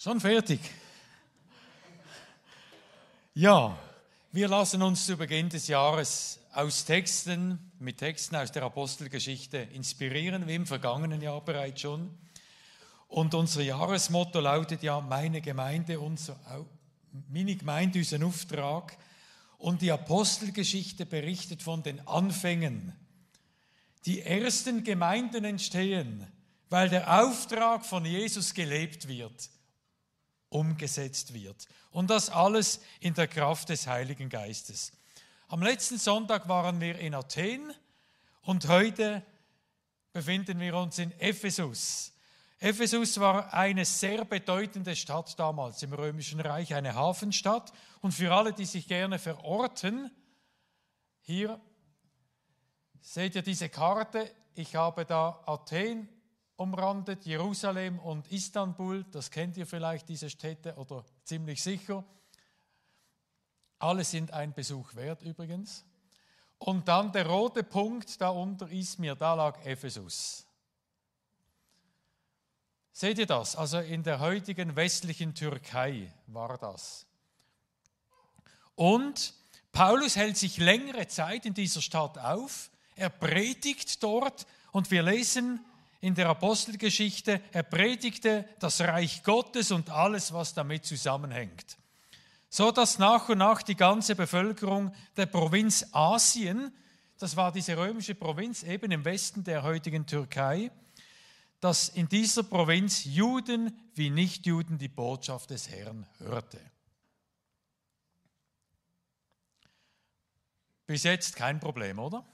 Schon fertig. Ja, wir lassen uns zu Beginn des Jahres aus Texten, mit Texten aus der Apostelgeschichte inspirieren, wie im vergangenen Jahr bereits schon. Und unser Jahresmotto lautet ja, meine Gemeinde, unser, meine Gemeinde ist ein Auftrag. Und die Apostelgeschichte berichtet von den Anfängen. Die ersten Gemeinden entstehen, weil der Auftrag von Jesus gelebt wird umgesetzt wird. Und das alles in der Kraft des Heiligen Geistes. Am letzten Sonntag waren wir in Athen und heute befinden wir uns in Ephesus. Ephesus war eine sehr bedeutende Stadt damals im Römischen Reich, eine Hafenstadt. Und für alle, die sich gerne verorten, hier seht ihr diese Karte. Ich habe da Athen umrandet, Jerusalem und Istanbul, das kennt ihr vielleicht, diese Städte, oder ziemlich sicher. Alle sind ein Besuch wert übrigens. Und dann der rote Punkt da unter Izmir, da lag Ephesus. Seht ihr das? Also in der heutigen westlichen Türkei war das. Und Paulus hält sich längere Zeit in dieser Stadt auf. Er predigt dort und wir lesen in der Apostelgeschichte, er predigte das Reich Gottes und alles, was damit zusammenhängt. So dass nach und nach die ganze Bevölkerung der Provinz Asien, das war diese römische Provinz eben im Westen der heutigen Türkei, dass in dieser Provinz Juden wie Nichtjuden die Botschaft des Herrn hörte. Bis jetzt kein Problem, oder?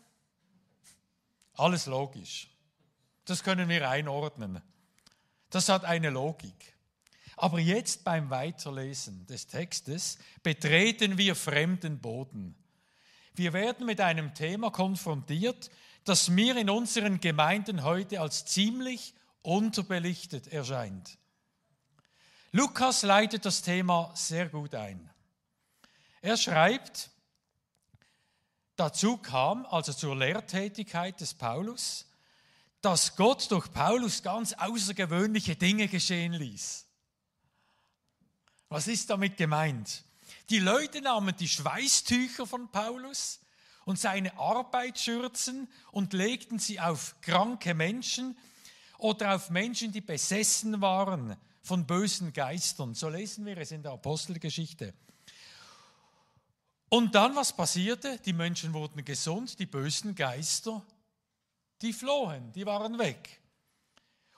Alles logisch. Das können wir einordnen. Das hat eine Logik. Aber jetzt beim Weiterlesen des Textes betreten wir fremden Boden. Wir werden mit einem Thema konfrontiert, das mir in unseren Gemeinden heute als ziemlich unterbelichtet erscheint. Lukas leitet das Thema sehr gut ein. Er schreibt, dazu kam, also zur Lehrtätigkeit des Paulus, dass Gott durch Paulus ganz außergewöhnliche Dinge geschehen ließ. Was ist damit gemeint? Die Leute nahmen die Schweißtücher von Paulus und seine Arbeitsschürzen und legten sie auf kranke Menschen oder auf Menschen, die besessen waren von bösen Geistern. So lesen wir es in der Apostelgeschichte. Und dann, was passierte? Die Menschen wurden gesund, die bösen Geister die flohen, die waren weg.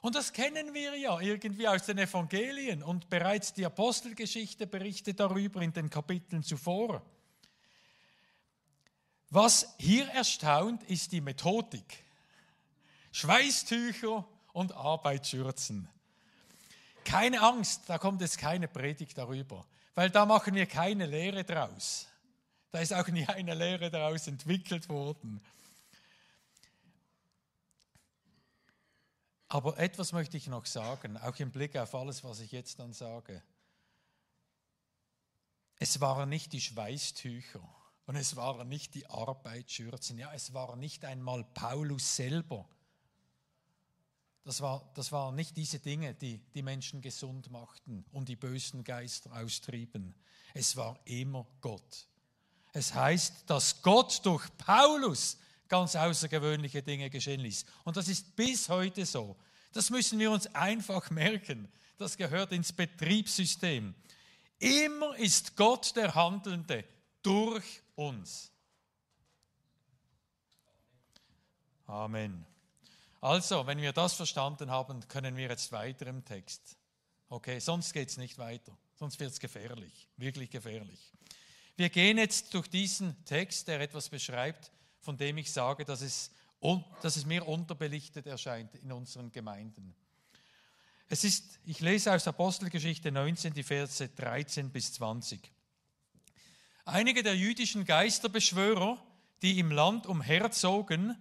Und das kennen wir ja irgendwie aus den Evangelien und bereits die Apostelgeschichte berichtet darüber in den Kapiteln zuvor. Was hier erstaunt, ist die Methodik. Schweißtücher und Arbeitsschürzen. Keine Angst, da kommt jetzt keine Predigt darüber, weil da machen wir keine Lehre draus. Da ist auch nie eine Lehre daraus entwickelt worden. Aber etwas möchte ich noch sagen, auch im Blick auf alles, was ich jetzt dann sage. Es waren nicht die Schweißtücher und es waren nicht die Arbeitsschürzen, ja, es war nicht einmal Paulus selber. Das, war, das waren nicht diese Dinge, die die Menschen gesund machten und die bösen Geister austrieben. Es war immer Gott. Es heißt, dass Gott durch Paulus ganz außergewöhnliche Dinge geschehen ließ. Und das ist bis heute so. Das müssen wir uns einfach merken. Das gehört ins Betriebssystem. Immer ist Gott der Handelnde durch uns. Amen. Also, wenn wir das verstanden haben, können wir jetzt weiter im Text. Okay, sonst geht es nicht weiter. Sonst wird es gefährlich, wirklich gefährlich. Wir gehen jetzt durch diesen Text, der etwas beschreibt, von dem ich sage, dass es, dass es mir unterbelichtet erscheint in unseren Gemeinden. Es ist, ich lese aus Apostelgeschichte 19 die Verse 13 bis 20. Einige der jüdischen Geisterbeschwörer, die im Land umherzogen,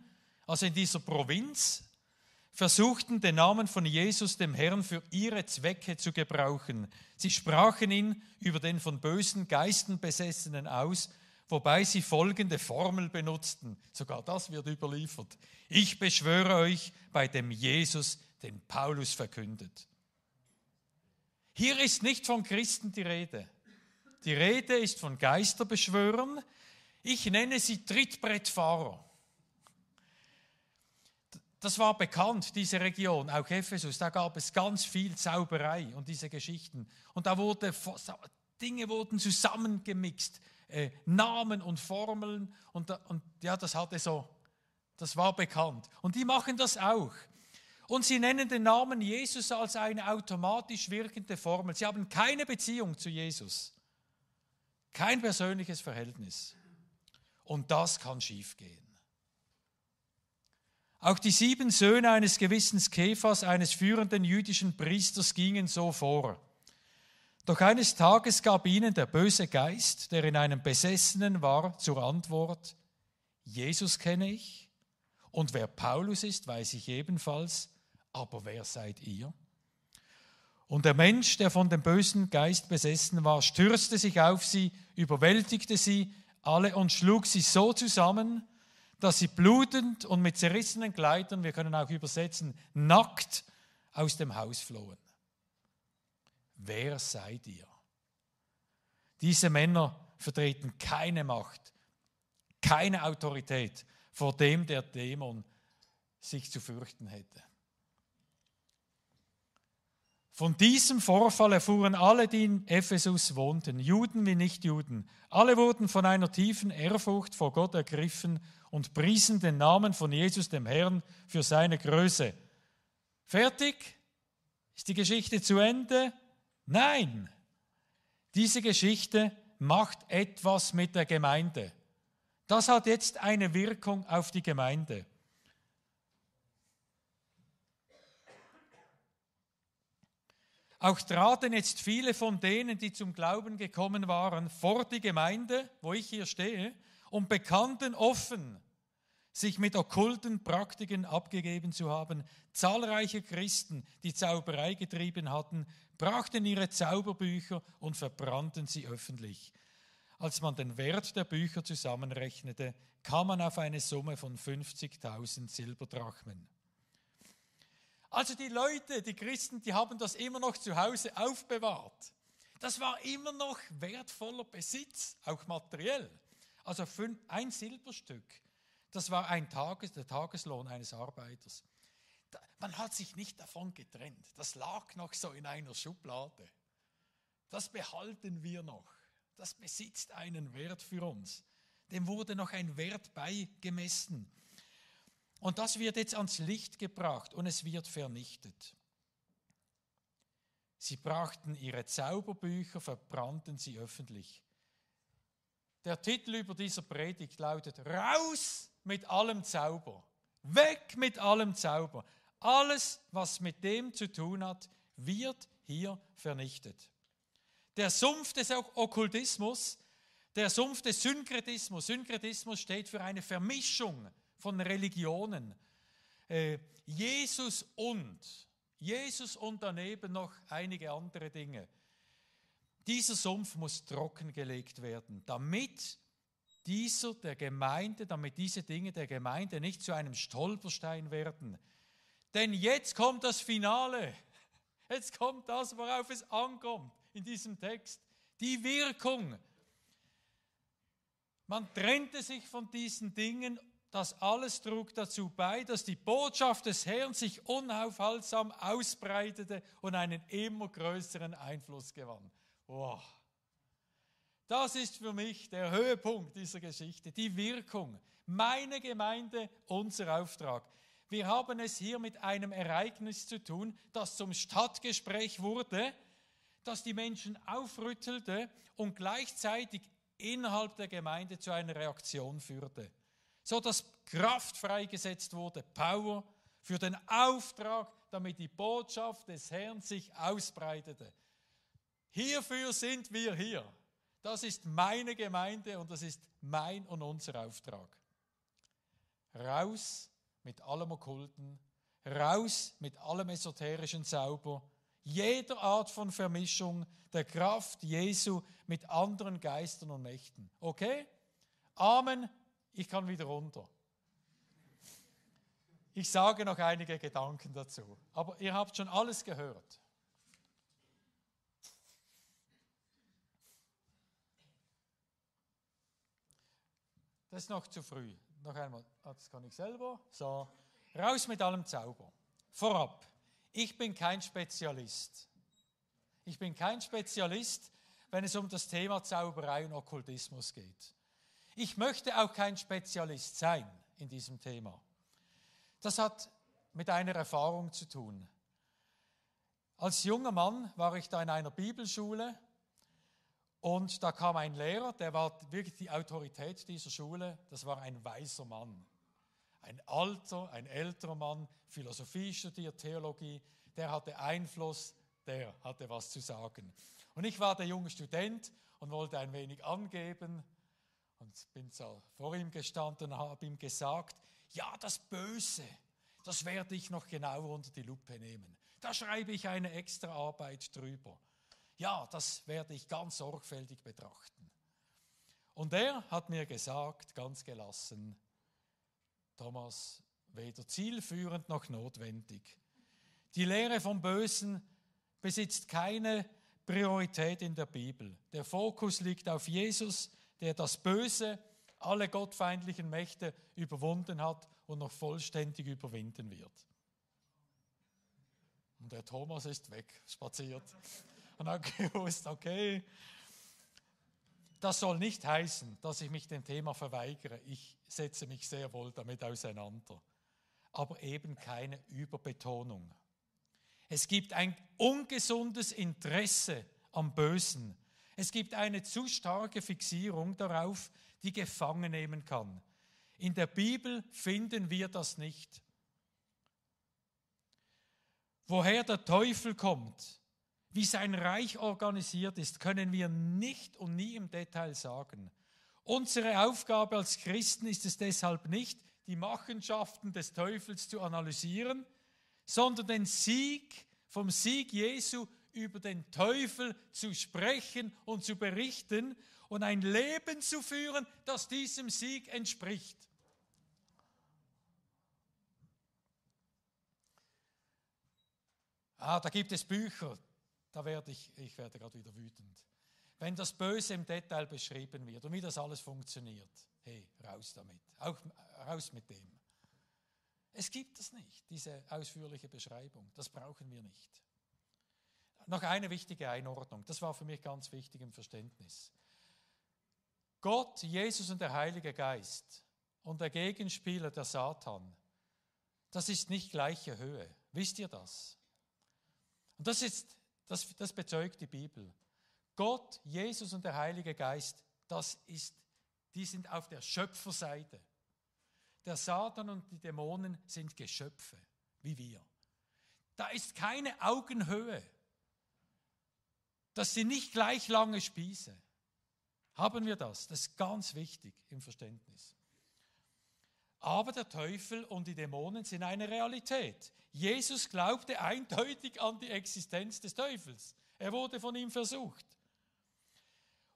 also in dieser Provinz, versuchten den Namen von Jesus dem Herrn für ihre Zwecke zu gebrauchen. Sie sprachen ihn über den von bösen Geisten besessenen aus wobei sie folgende Formel benutzten. Sogar das wird überliefert. Ich beschwöre euch bei dem Jesus, den Paulus verkündet. Hier ist nicht von Christen die Rede. Die Rede ist von Geisterbeschwörern. Ich nenne sie Trittbrettfahrer. Das war bekannt, diese Region, auch Ephesus. Da gab es ganz viel Zauberei und diese Geschichten. Und da wurde, Dinge wurden zusammengemixt, äh, Namen und Formeln. Und, und ja, das hatte so, das war bekannt. Und die machen das auch. Und sie nennen den Namen Jesus als eine automatisch wirkende Formel. Sie haben keine Beziehung zu Jesus. Kein persönliches Verhältnis. Und das kann schiefgehen. Auch die sieben Söhne eines gewissen Kephas, eines führenden jüdischen Priesters, gingen so vor. Doch eines Tages gab ihnen der böse Geist, der in einem Besessenen war, zur Antwort, Jesus kenne ich und wer Paulus ist, weiß ich ebenfalls, aber wer seid ihr? Und der Mensch, der von dem bösen Geist besessen war, stürzte sich auf sie, überwältigte sie alle und schlug sie so zusammen, dass sie blutend und mit zerrissenen Kleidern, wir können auch übersetzen, nackt aus dem Haus flohen. Wer seid ihr? Diese Männer vertreten keine Macht, keine Autorität, vor dem der Dämon sich zu fürchten hätte. Von diesem Vorfall erfuhren alle, die in Ephesus wohnten, Juden wie Nichtjuden. Alle wurden von einer tiefen Ehrfurcht vor Gott ergriffen und priesen den Namen von Jesus dem Herrn für seine Größe. Fertig? Ist die Geschichte zu Ende? Nein. Diese Geschichte macht etwas mit der Gemeinde. Das hat jetzt eine Wirkung auf die Gemeinde. Auch traten jetzt viele von denen, die zum Glauben gekommen waren, vor die Gemeinde, wo ich hier stehe, und bekannten offen, sich mit okkulten Praktiken abgegeben zu haben. Zahlreiche Christen, die Zauberei getrieben hatten, brachten ihre Zauberbücher und verbrannten sie öffentlich. Als man den Wert der Bücher zusammenrechnete, kam man auf eine Summe von 50.000 Silberdrachmen. Also die Leute, die Christen, die haben das immer noch zu Hause aufbewahrt. Das war immer noch wertvoller Besitz, auch materiell. Also ein Silberstück das war ein Tages, der Tageslohn eines Arbeiters. Man hat sich nicht davon getrennt. Das lag noch so in einer Schublade. Das behalten wir noch. Das besitzt einen Wert für uns. Dem wurde noch ein Wert beigemessen. Und das wird jetzt ans Licht gebracht und es wird vernichtet. Sie brachten ihre Zauberbücher, verbrannten sie öffentlich. Der Titel über dieser Predigt lautet Raus mit allem Zauber. Weg mit allem Zauber. Alles, was mit dem zu tun hat, wird hier vernichtet. Der Sumpf des Okkultismus, der Sumpf des Synkretismus, Synkretismus steht für eine Vermischung von Religionen. Äh, Jesus und, Jesus und daneben noch einige andere Dinge. Dieser Sumpf muss trockengelegt werden, damit dieser der Gemeinde, damit diese Dinge der Gemeinde nicht zu einem Stolperstein werden. Denn jetzt kommt das Finale. Jetzt kommt das, worauf es ankommt in diesem Text. Die Wirkung. Man trennte sich von diesen Dingen. Das alles trug dazu bei, dass die Botschaft des Herrn sich unaufhaltsam ausbreitete und einen immer größeren Einfluss gewann. Wow. Das ist für mich der Höhepunkt dieser Geschichte, die Wirkung. Meine Gemeinde, unser Auftrag. Wir haben es hier mit einem Ereignis zu tun, das zum Stadtgespräch wurde, das die Menschen aufrüttelte und gleichzeitig innerhalb der Gemeinde zu einer Reaktion führte. So dass Kraft freigesetzt wurde, Power für den Auftrag, damit die Botschaft des Herrn sich ausbreitete. Hierfür sind wir hier. Das ist meine Gemeinde und das ist mein und unser Auftrag. Raus mit allem Okkulten, raus mit allem esoterischen Zauber, jeder Art von Vermischung der Kraft Jesu mit anderen Geistern und Mächten. Okay? Amen. Ich kann wieder runter. Ich sage noch einige Gedanken dazu, aber ihr habt schon alles gehört. Das ist noch zu früh. Noch einmal, ah, das kann ich selber. So, raus mit allem Zauber. Vorab, ich bin kein Spezialist. Ich bin kein Spezialist, wenn es um das Thema Zauberei und Okkultismus geht. Ich möchte auch kein Spezialist sein in diesem Thema. Das hat mit einer Erfahrung zu tun. Als junger Mann war ich da in einer Bibelschule und da kam ein Lehrer, der war wirklich die Autorität dieser Schule, das war ein weiser Mann. Ein alter, ein älterer Mann, Philosophie studiert, Theologie, der hatte Einfluss, der hatte was zu sagen. Und ich war der junge Student und wollte ein wenig angeben und bin so vor ihm gestanden und habe ihm gesagt, ja, das Böse, das werde ich noch genauer unter die Lupe nehmen. Da schreibe ich eine extra Arbeit drüber. Ja, das werde ich ganz sorgfältig betrachten. Und er hat mir gesagt, ganz gelassen, Thomas, weder zielführend noch notwendig. Die Lehre vom Bösen besitzt keine Priorität in der Bibel. Der Fokus liegt auf Jesus, der das Böse, alle gottfeindlichen Mächte überwunden hat und noch vollständig überwinden wird. Und der Thomas ist weg, spaziert und hat gewusst, okay, das soll nicht heißen, dass ich mich dem Thema verweigere. Ich setze mich sehr wohl damit auseinander. Aber eben keine Überbetonung. Es gibt ein ungesundes Interesse am Bösen. Es gibt eine zu starke Fixierung darauf, die gefangen nehmen kann. In der Bibel finden wir das nicht. Woher der Teufel kommt, wie sein Reich organisiert ist, können wir nicht und nie im Detail sagen. Unsere Aufgabe als Christen ist es deshalb nicht, die Machenschaften des Teufels zu analysieren, sondern den Sieg vom Sieg Jesu über den Teufel zu sprechen und zu berichten und ein Leben zu führen, das diesem Sieg entspricht. Ah, da gibt es Bücher, da werde ich, ich werde gerade wieder wütend. Wenn das Böse im Detail beschrieben wird und wie das alles funktioniert, hey, raus damit, auch raus mit dem. Es gibt es nicht, diese ausführliche Beschreibung. Das brauchen wir nicht. Noch eine wichtige Einordnung, das war für mich ganz wichtig im Verständnis. Gott, Jesus und der Heilige Geist und der Gegenspieler, der Satan, das ist nicht gleiche Höhe. Wisst ihr das? Und das ist das, das bezeugt die Bibel. Gott, Jesus und der Heilige Geist, das ist, die sind auf der Schöpferseite. Der Satan und die Dämonen sind Geschöpfe, wie wir. Da ist keine Augenhöhe. Das sind nicht gleich lange Spieße. Haben wir das? Das ist ganz wichtig im Verständnis. Aber der Teufel und die Dämonen sind eine Realität. Jesus glaubte eindeutig an die Existenz des Teufels. Er wurde von ihm versucht.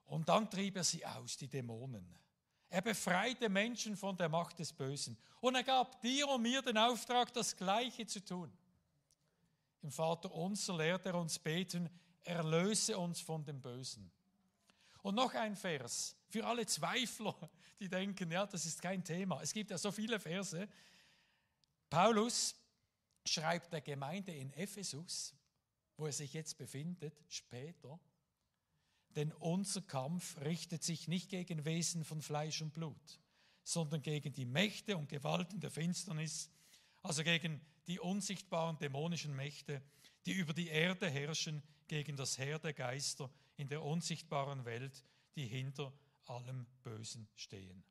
Und dann trieb er sie aus, die Dämonen. Er befreite Menschen von der Macht des Bösen. Und er gab dir und mir den Auftrag, das Gleiche zu tun. Im Vater unser lehrt er uns beten, erlöse uns von dem Bösen. Und noch ein Vers für alle Zweifler, die denken, ja, das ist kein Thema. Es gibt ja so viele Verse. Paulus schreibt der Gemeinde in Ephesus, wo er sich jetzt befindet, später, denn unser Kampf richtet sich nicht gegen Wesen von Fleisch und Blut, sondern gegen die Mächte und Gewalten der Finsternis, also gegen die unsichtbaren dämonischen Mächte, die über die Erde herrschen, gegen das Heer der Geister in der unsichtbaren Welt, die hinter allem Bösen stehen.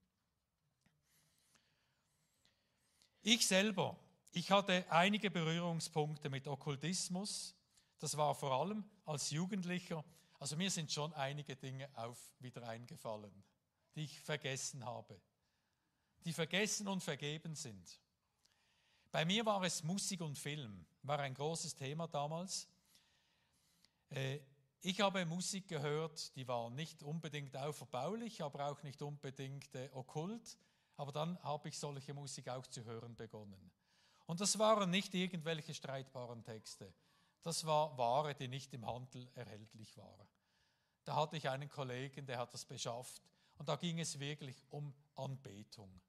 Ich selber, ich hatte einige Berührungspunkte mit Okkultismus. Das war vor allem als Jugendlicher. Also mir sind schon einige Dinge auf wieder eingefallen, die ich vergessen habe, die vergessen und vergeben sind. Bei mir war es Musik und Film, war ein großes Thema damals. Äh, ich habe Musik gehört, die war nicht unbedingt auferbaulich, aber auch nicht unbedingt äh, okkult. Aber dann habe ich solche Musik auch zu hören begonnen. Und das waren nicht irgendwelche streitbaren Texte. Das war Ware, die nicht im Handel erhältlich war. Da hatte ich einen Kollegen, der hat das beschafft Und da ging es wirklich um Anbetung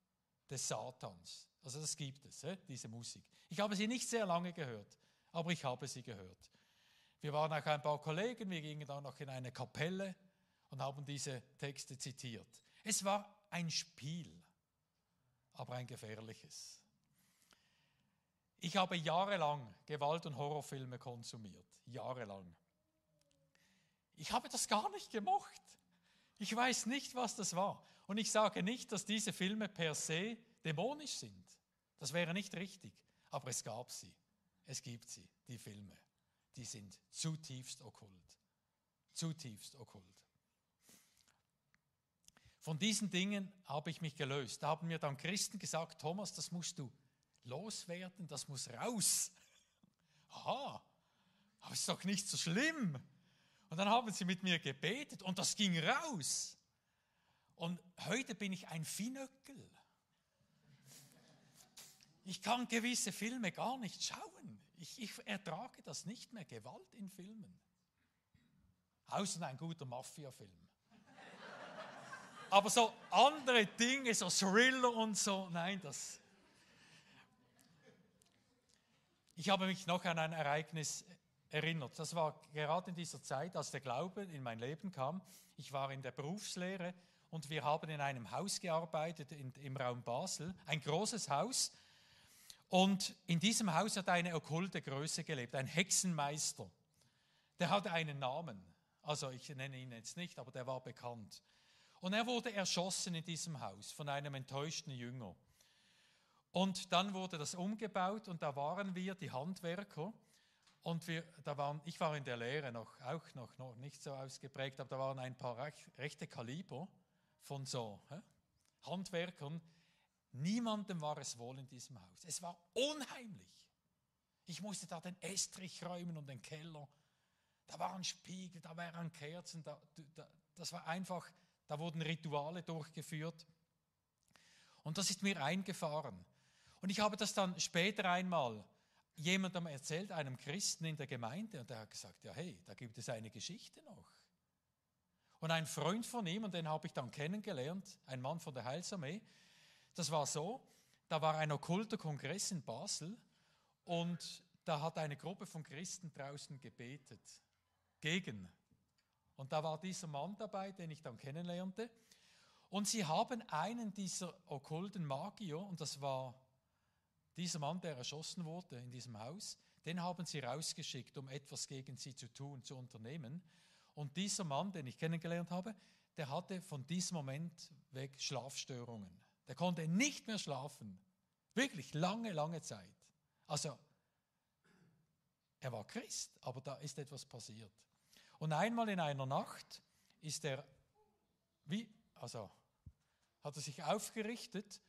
des Satans. Also das gibt es, diese Musik. Ich habe sie nicht sehr lange gehört, aber ich habe sie gehört. Wir waren auch ein paar Kollegen, wir gingen dann noch in eine Kapelle und haben diese Texte zitiert. Es war ein Spiel, aber ein gefährliches. Ich habe jahrelang Gewalt- und Horrorfilme konsumiert. Jahrelang. Ich habe das gar nicht gemocht. Ich weiß nicht, was das war. Und ich sage nicht, dass diese Filme per se dämonisch sind. Das wäre nicht richtig. Aber es gab sie. Es gibt sie, die Filme. Die sind zutiefst okkult. Zutiefst okkult. Von diesen Dingen habe ich mich gelöst. Da haben mir dann Christen gesagt, Thomas, das musst du loswerden, das muss raus. Aha, aber ist doch nicht so schlimm. Und dann haben sie mit mir gebetet und das ging raus. Und heute bin ich ein Finöckel. Ich kann gewisse Filme gar nicht schauen. Ich, ich ertrage das nicht mehr, Gewalt in Filmen. Außer ein guter Mafia-Film. Aber so andere Dinge, so Thriller und so, nein, das. Ich habe mich noch an ein Ereignis erinnert. Das war gerade in dieser Zeit, als der Glaube in mein Leben kam. Ich war in der Berufslehre und wir haben in einem Haus gearbeitet in, im Raum Basel, ein großes Haus. Und in diesem Haus hat eine okkulte Größe gelebt, ein Hexenmeister. Der hatte einen Namen. Also ich nenne ihn jetzt nicht, aber der war bekannt. Und er wurde erschossen in diesem Haus von einem enttäuschten Jünger. Und dann wurde das umgebaut und da waren wir, die Handwerker, und wir, da waren, ich war in der Lehre noch, auch noch, noch nicht so ausgeprägt, aber da waren ein paar rechte Kaliber von so hä? Handwerkern. Niemandem war es wohl in diesem Haus. Es war unheimlich. Ich musste da den Estrich räumen und den Keller. Da waren Spiegel, da waren Kerzen. Da, da, das war einfach da wurden Rituale durchgeführt. Und das ist mir eingefahren. Und ich habe das dann später einmal jemandem erzählt, einem Christen in der Gemeinde, und der hat gesagt, ja hey, da gibt es eine Geschichte noch. Und ein Freund von ihm, und den habe ich dann kennengelernt, ein Mann von der Heilsarmee, das war so, da war ein okkulter Kongress in Basel und da hat eine Gruppe von Christen draußen gebetet gegen und da war dieser Mann dabei, den ich dann kennenlernte. Und sie haben einen dieser okkulten Magier, und das war dieser Mann, der erschossen wurde in diesem Haus, den haben sie rausgeschickt, um etwas gegen sie zu tun, zu unternehmen. Und dieser Mann, den ich kennengelernt habe, der hatte von diesem Moment weg Schlafstörungen. Der konnte nicht mehr schlafen. Wirklich lange, lange Zeit. Also, er war Christ, aber da ist etwas passiert. Und einmal in einer Nacht ist er, wie, also hat er sich aufgerichtet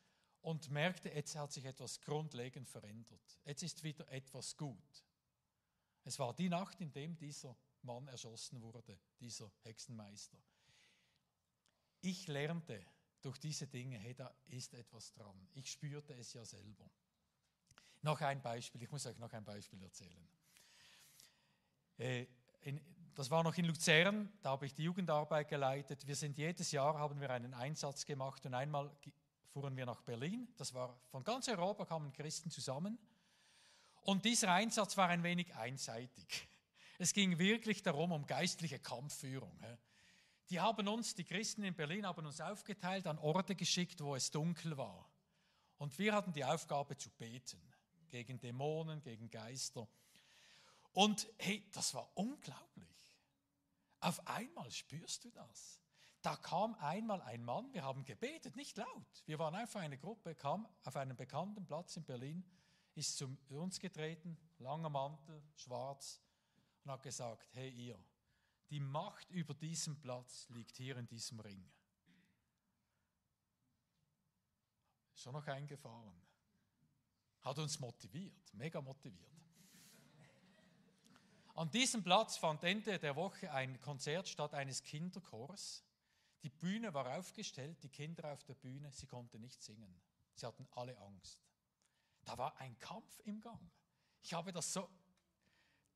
und merkte, jetzt hat sich etwas grundlegend verändert. Jetzt ist wieder etwas gut. Es war die Nacht, in dem dieser Mann erschossen wurde, dieser Hexenmeister. Ich lernte durch diese Dinge, hey, da ist etwas dran. Ich spürte es ja selber. Noch ein Beispiel, ich muss euch noch ein Beispiel erzählen. Äh, das war noch in Luzern, da habe ich die Jugendarbeit geleitet. Wir sind jedes Jahr, haben wir einen Einsatz gemacht und einmal fuhren wir nach Berlin. Das war von ganz Europa kamen Christen zusammen. Und dieser Einsatz war ein wenig einseitig. Es ging wirklich darum, um geistliche Kampfführung. Die haben uns, die Christen in Berlin, haben uns aufgeteilt, an Orte geschickt, wo es dunkel war. Und wir hatten die Aufgabe zu beten. Gegen Dämonen, gegen Geister. Und hey, das war unglaublich. Auf einmal spürst du das. Da kam einmal ein Mann, wir haben gebetet, nicht laut. Wir waren einfach eine Gruppe, kam auf einem bekannten Platz in Berlin, ist zu uns getreten, langer Mantel, schwarz, und hat gesagt, hey ihr, die Macht über diesen Platz liegt hier in diesem Ring. Schon noch eingefahren. Hat uns motiviert, mega motiviert. An diesem Platz fand Ende der Woche ein Konzert statt eines Kinderchors. Die Bühne war aufgestellt, die Kinder auf der Bühne, sie konnten nicht singen. Sie hatten alle Angst. Da war ein Kampf im Gang. Ich habe das, so,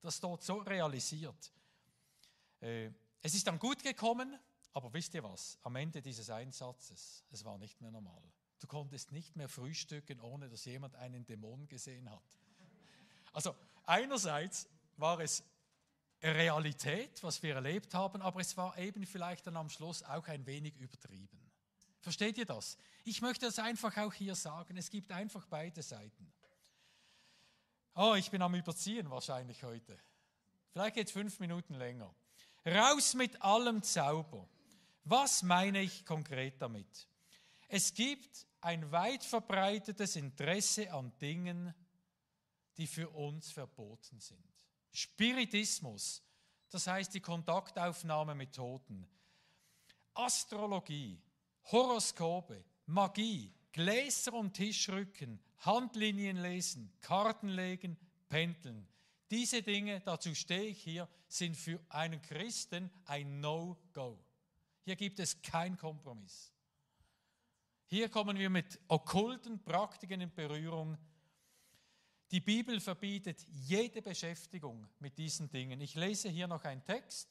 das dort so realisiert. Äh, es ist dann gut gekommen, Aber wisst ihr was? Am Ende dieses Einsatzes, es war nicht mehr normal. Du konntest nicht mehr frühstücken, ohne dass jemand einen Dämon gesehen hat. Also einerseits war es Realität, was wir erlebt haben, aber es war eben vielleicht dann am Schluss auch ein wenig übertrieben. Versteht ihr das? Ich möchte das einfach auch hier sagen. Es gibt einfach beide Seiten. Oh, ich bin am Überziehen wahrscheinlich heute. Vielleicht geht es fünf Minuten länger. Raus mit allem Zauber. Was meine ich konkret damit? Es gibt ein weit verbreitetes Interesse an Dingen, die für uns verboten sind. Spiritismus, das heißt die Kontaktaufnahme mit Toten. Astrologie, Horoskope, Magie, Gläser und Tischrücken, Handlinien lesen, Karten legen, Pendeln. Diese Dinge, dazu stehe ich hier, sind für einen Christen ein No-Go. Hier gibt es keinen Kompromiss. Hier kommen wir mit okkulten Praktiken in Berührung. Die Bibel verbietet jede Beschäftigung mit diesen Dingen. Ich lese hier noch einen Text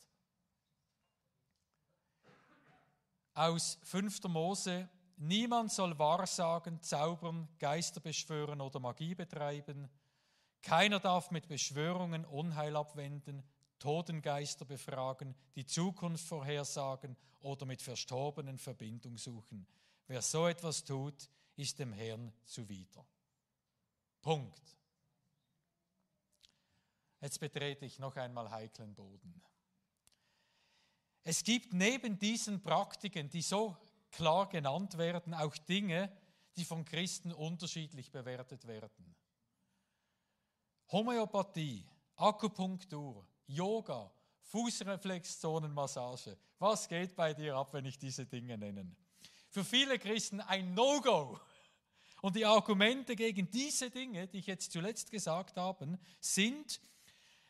aus 5. Mose. Niemand soll Wahrsagen, Zaubern, Geister beschwören oder Magie betreiben. Keiner darf mit Beschwörungen Unheil abwenden, Totengeister befragen, die Zukunft vorhersagen oder mit Verstorbenen Verbindung suchen. Wer so etwas tut, ist dem Herrn zuwider. Punkt. Jetzt betrete ich noch einmal heiklen Boden. Es gibt neben diesen Praktiken, die so klar genannt werden, auch Dinge, die von Christen unterschiedlich bewertet werden. Homöopathie, Akupunktur, Yoga, Fußreflexzonenmassage. Was geht bei dir ab, wenn ich diese Dinge nenne? Für viele Christen ein No-Go. Und die Argumente gegen diese Dinge, die ich jetzt zuletzt gesagt habe, sind,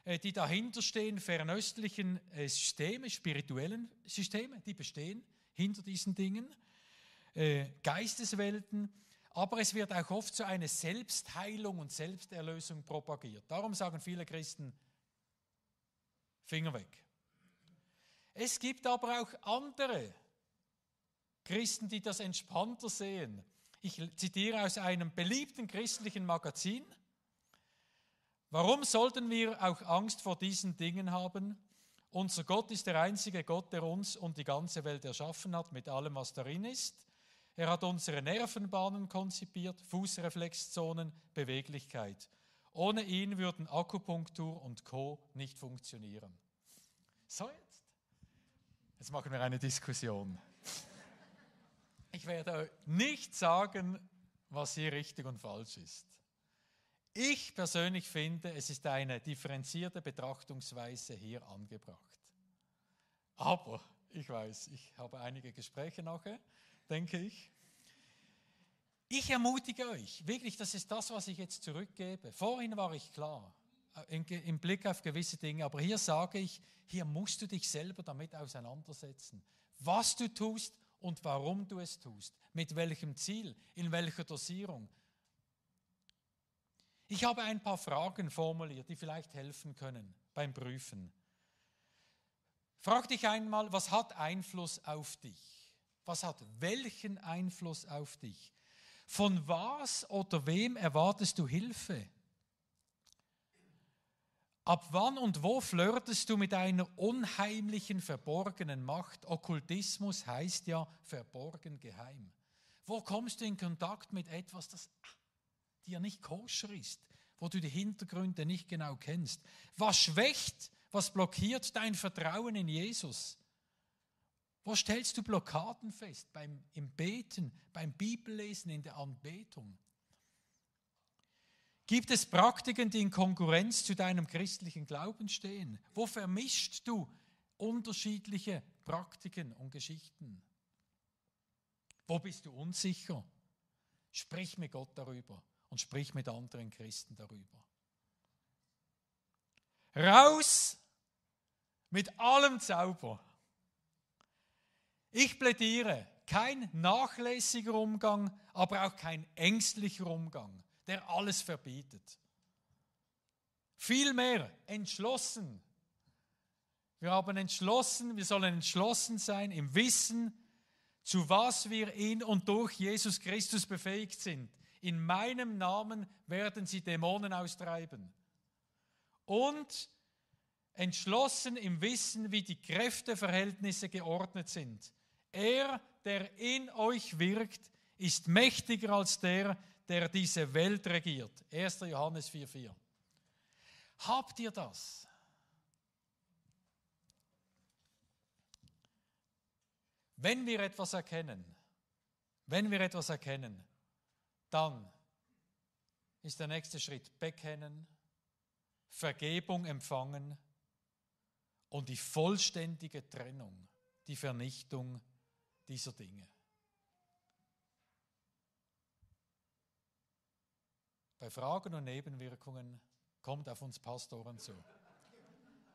äh, die dahinter stehen, fernöstlichen äh, Systeme, spirituellen Systeme, die bestehen hinter diesen Dingen, äh, Geisteswelten, aber es wird auch oft so eine Selbstheilung und Selbsterlösung propagiert. Darum sagen viele Christen, Finger weg. Es gibt aber auch andere Christen, die das entspannter sehen. Ich zitiere aus einem beliebten christlichen Magazin. Warum sollten wir auch Angst vor diesen Dingen haben? Unser Gott ist der einzige Gott, der uns und die ganze Welt erschaffen hat, mit allem, was darin ist. Er hat unsere Nervenbahnen konzipiert, Fußreflexzonen, Beweglichkeit. Ohne ihn würden Akupunktur und Co. nicht funktionieren. So jetzt. Jetzt machen wir eine Diskussion. Ich werde nicht sagen, was hier richtig und falsch ist. Ich persönlich finde, es ist eine differenzierte Betrachtungsweise hier angebracht. Aber ich weiß, ich habe einige Gespräche nachher denke ich. Ich ermutige euch, wirklich, das ist das, was ich jetzt zurückgebe. Vorhin war ich klar äh, im Blick auf gewisse Dinge, aber hier sage ich, hier musst du dich selber damit auseinandersetzen. Was du tust und warum du es tust, mit welchem Ziel, in welcher Dosierung. Ich habe ein paar Fragen formuliert, die vielleicht helfen können beim Prüfen. Frag dich einmal, was hat Einfluss auf dich? Was hat welchen Einfluss auf dich? Von was oder wem erwartest du Hilfe? Ab wann und wo flirtest du mit einer unheimlichen, verborgenen Macht? Okkultismus heißt ja verborgen, geheim. Wo kommst du in Kontakt mit etwas, das dir nicht koscher ist, wo du die Hintergründe nicht genau kennst? Was schwächt, was blockiert dein Vertrauen in Jesus? Wo stellst du Blockaden fest? Beim, Im Beten, beim Bibellesen, in der Anbetung? Gibt es Praktiken, die in Konkurrenz zu deinem christlichen Glauben stehen? Wo vermischst du unterschiedliche Praktiken und Geschichten? Wo bist du unsicher? Sprich mit Gott darüber und sprich mit anderen Christen darüber. Raus mit allem Zauber. Ich plädiere, kein nachlässiger Umgang, aber auch kein ängstlicher Umgang, der alles verbietet. Vielmehr entschlossen, Wir haben entschlossen, wir sollen entschlossen sein im Wissen, zu was wir in und durch Jesus Christus befähigt sind. In meinem Namen werden sie Dämonen austreiben. Und entschlossen im Wissen, wie die Kräfteverhältnisse geordnet sind. Er, der in euch wirkt, ist mächtiger als der, der diese Welt regiert. 1. Johannes 4,4. Habt ihr das? Wenn wir etwas erkennen, wenn wir etwas erkennen, dann ist der nächste Schritt bekennen, Vergebung empfangen und die vollständige Trennung, die Vernichtung dieser Dinge. Bei Fragen und Nebenwirkungen kommt auf uns Pastoren zu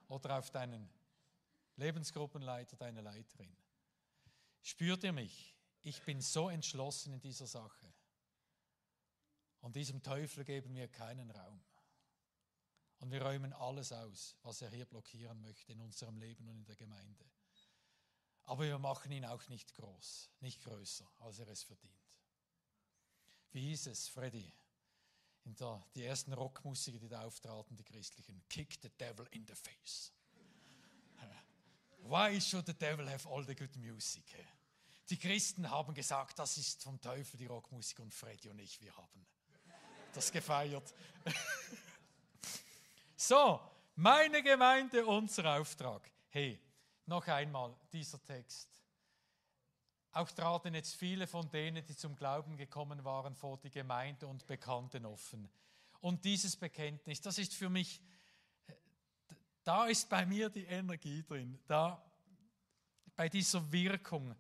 oder auf deinen Lebensgruppenleiter, deine Leiterin. Spürt ihr mich? Ich bin so entschlossen in dieser Sache. Und diesem Teufel geben wir keinen Raum. Und wir räumen alles aus, was er hier blockieren möchte in unserem Leben und in der Gemeinde. Aber wir machen ihn auch nicht groß, nicht größer, als er es verdient. Wie hieß es, Freddy? In der, die ersten Rockmusiker, die da auftraten, die christlichen. Kick the devil in the face. Why should the devil have all the good music? Die Christen haben gesagt, das ist vom Teufel die Rockmusik und Freddy und ich, wir haben das gefeiert. so, meine Gemeinde, unser Auftrag. Hey, noch einmal dieser Text. Auch traten jetzt viele von denen, die zum Glauben gekommen waren, vor die Gemeinde und Bekannten offen. Und dieses Bekenntnis, das ist für mich, da ist bei mir die Energie drin, da bei dieser Wirkung,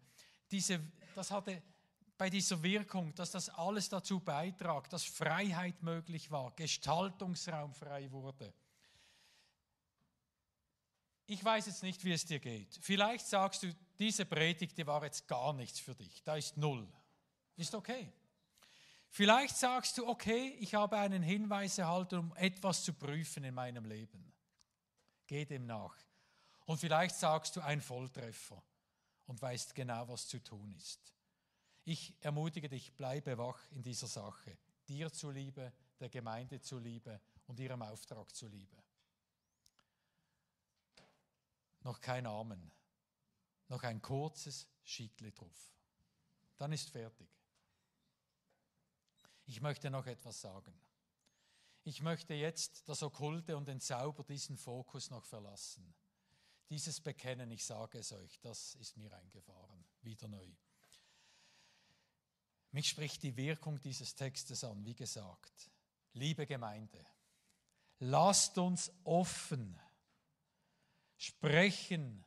diese, das hatte bei dieser Wirkung, dass das alles dazu beitrag, dass Freiheit möglich war, Gestaltungsraum frei wurde. Ich weiß jetzt nicht, wie es dir geht. Vielleicht sagst du, diese Predigt, die war jetzt gar nichts für dich. Da ist null. Ist okay. Vielleicht sagst du, okay, ich habe einen Hinweis erhalten, um etwas zu prüfen in meinem Leben. Geh dem nach. Und vielleicht sagst du ein Volltreffer und weißt genau, was zu tun ist. Ich ermutige dich, bleibe wach in dieser Sache. Dir zuliebe, der Gemeinde zuliebe und ihrem Auftrag zuliebe. Noch kein Amen. Noch ein kurzes Schickle drauf. Dann ist fertig. Ich möchte noch etwas sagen. Ich möchte jetzt das Okkulte und den Zauber diesen Fokus noch verlassen. Dieses Bekennen, ich sage es euch, das ist mir eingefahren, wieder neu. Mich spricht die Wirkung dieses Textes an, wie gesagt. Liebe Gemeinde, lasst uns offen sprechen,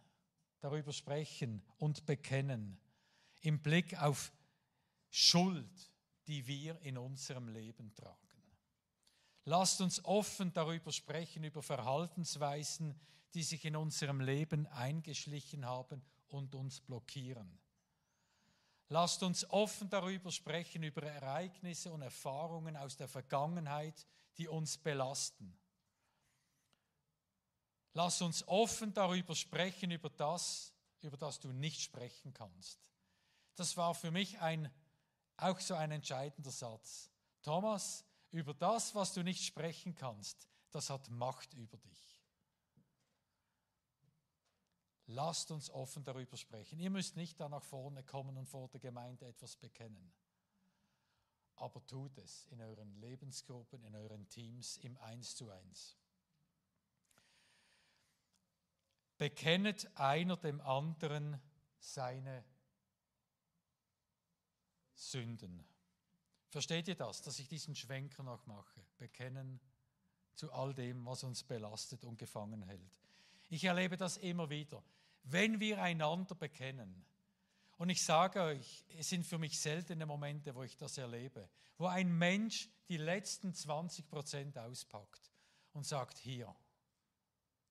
darüber sprechen und bekennen im Blick auf Schuld, die wir in unserem Leben tragen. Lasst uns offen darüber sprechen, über Verhaltensweisen, die sich in unserem Leben eingeschlichen haben und uns blockieren. Lasst uns offen darüber sprechen, über Ereignisse und Erfahrungen aus der Vergangenheit, die uns belasten. Lass uns offen darüber sprechen, über das, über das du nicht sprechen kannst. Das war für mich ein, auch so ein entscheidender Satz. Thomas, über das, was du nicht sprechen kannst, das hat Macht über dich. Lasst uns offen darüber sprechen. Ihr müsst nicht da nach vorne kommen und vor der Gemeinde etwas bekennen. Aber tut es in euren Lebensgruppen, in euren Teams im Eins zu eins. Bekennet einer dem anderen seine Sünden. Versteht ihr das, dass ich diesen Schwenker noch mache? Bekennen zu all dem, was uns belastet und gefangen hält. Ich erlebe das immer wieder. Wenn wir einander bekennen, und ich sage euch, es sind für mich seltene Momente, wo ich das erlebe, wo ein Mensch die letzten 20 Prozent auspackt und sagt, hier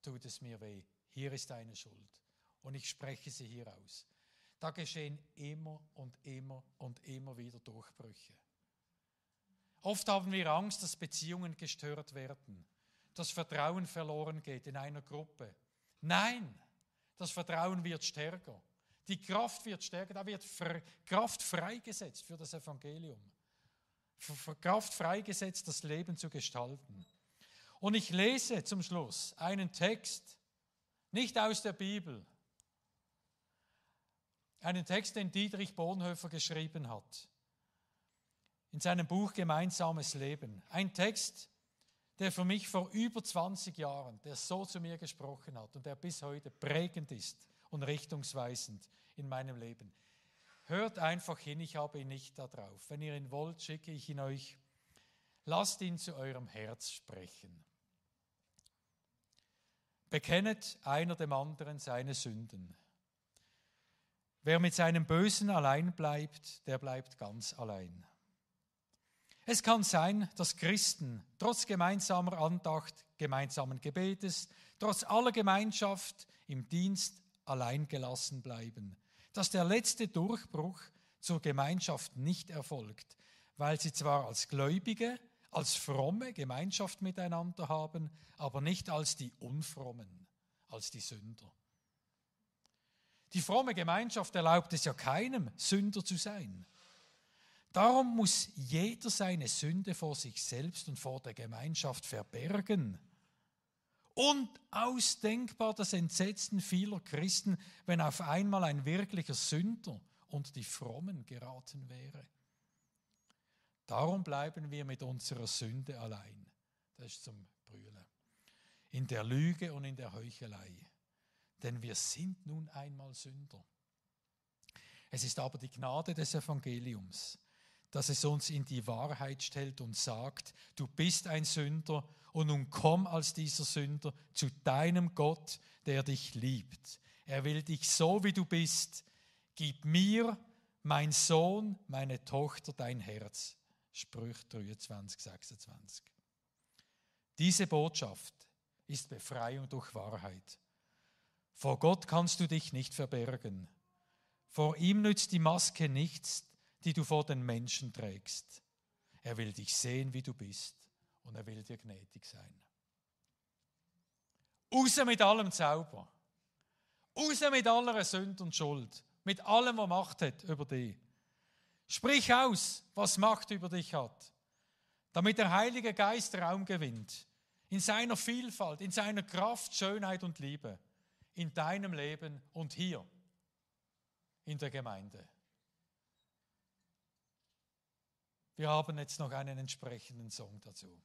tut es mir weh, hier ist deine Schuld. Und ich spreche sie hier aus. Da geschehen immer und immer und immer wieder Durchbrüche. Oft haben wir Angst, dass Beziehungen gestört werden, dass Vertrauen verloren geht in einer Gruppe. Nein, das Vertrauen wird stärker. Die Kraft wird stärker, da wird Kraft freigesetzt für das Evangelium. Kraft freigesetzt, das Leben zu gestalten. Und ich lese zum Schluss einen Text, nicht aus der Bibel, einen Text, den Dietrich Bonhoeffer geschrieben hat, in seinem Buch Gemeinsames Leben. Ein Text, der für mich vor über 20 Jahren, der so zu mir gesprochen hat und der bis heute prägend ist und richtungsweisend in meinem Leben. Hört einfach hin, ich habe ihn nicht da drauf. Wenn ihr ihn wollt, schicke ich ihn euch. Lasst ihn zu eurem Herz sprechen. Bekennet einer dem anderen seine Sünden. Wer mit seinem Bösen allein bleibt, der bleibt ganz allein. Es kann sein, dass Christen trotz gemeinsamer Andacht, gemeinsamen Gebetes, trotz aller Gemeinschaft im Dienst allein gelassen bleiben, dass der letzte Durchbruch zur Gemeinschaft nicht erfolgt, weil sie zwar als Gläubige, als fromme Gemeinschaft miteinander haben, aber nicht als die Unfrommen, als die Sünder. Die fromme Gemeinschaft erlaubt es ja keinem, Sünder zu sein. Darum muss jeder seine Sünde vor sich selbst und vor der Gemeinschaft verbergen. Und ausdenkbar das Entsetzen vieler Christen, wenn auf einmal ein wirklicher Sünder unter die Frommen geraten wäre. Darum bleiben wir mit unserer Sünde allein. Das ist zum Brüllen. In der Lüge und in der Heuchelei. Denn wir sind nun einmal Sünder. Es ist aber die Gnade des Evangeliums, dass es uns in die Wahrheit stellt und sagt, du bist ein Sünder und nun komm als dieser Sünder zu deinem Gott, der dich liebt. Er will dich so, wie du bist. Gib mir, mein Sohn, meine Tochter, dein Herz. Sprüch 23, 26. Diese Botschaft ist Befreiung durch Wahrheit. Vor Gott kannst du dich nicht verbergen. Vor ihm nützt die Maske nichts, die du vor den Menschen trägst. Er will dich sehen, wie du bist, und er will dir gnädig sein. Raus mit allem Zauber. Raus mit aller Sünde und Schuld. Mit allem, was Macht hat über dich. Sprich aus, was Macht über dich hat, damit der Heilige Geist Raum gewinnt. In seiner Vielfalt, in seiner Kraft, Schönheit und Liebe. In deinem Leben und hier in der Gemeinde. Wir haben jetzt noch einen entsprechenden Song dazu.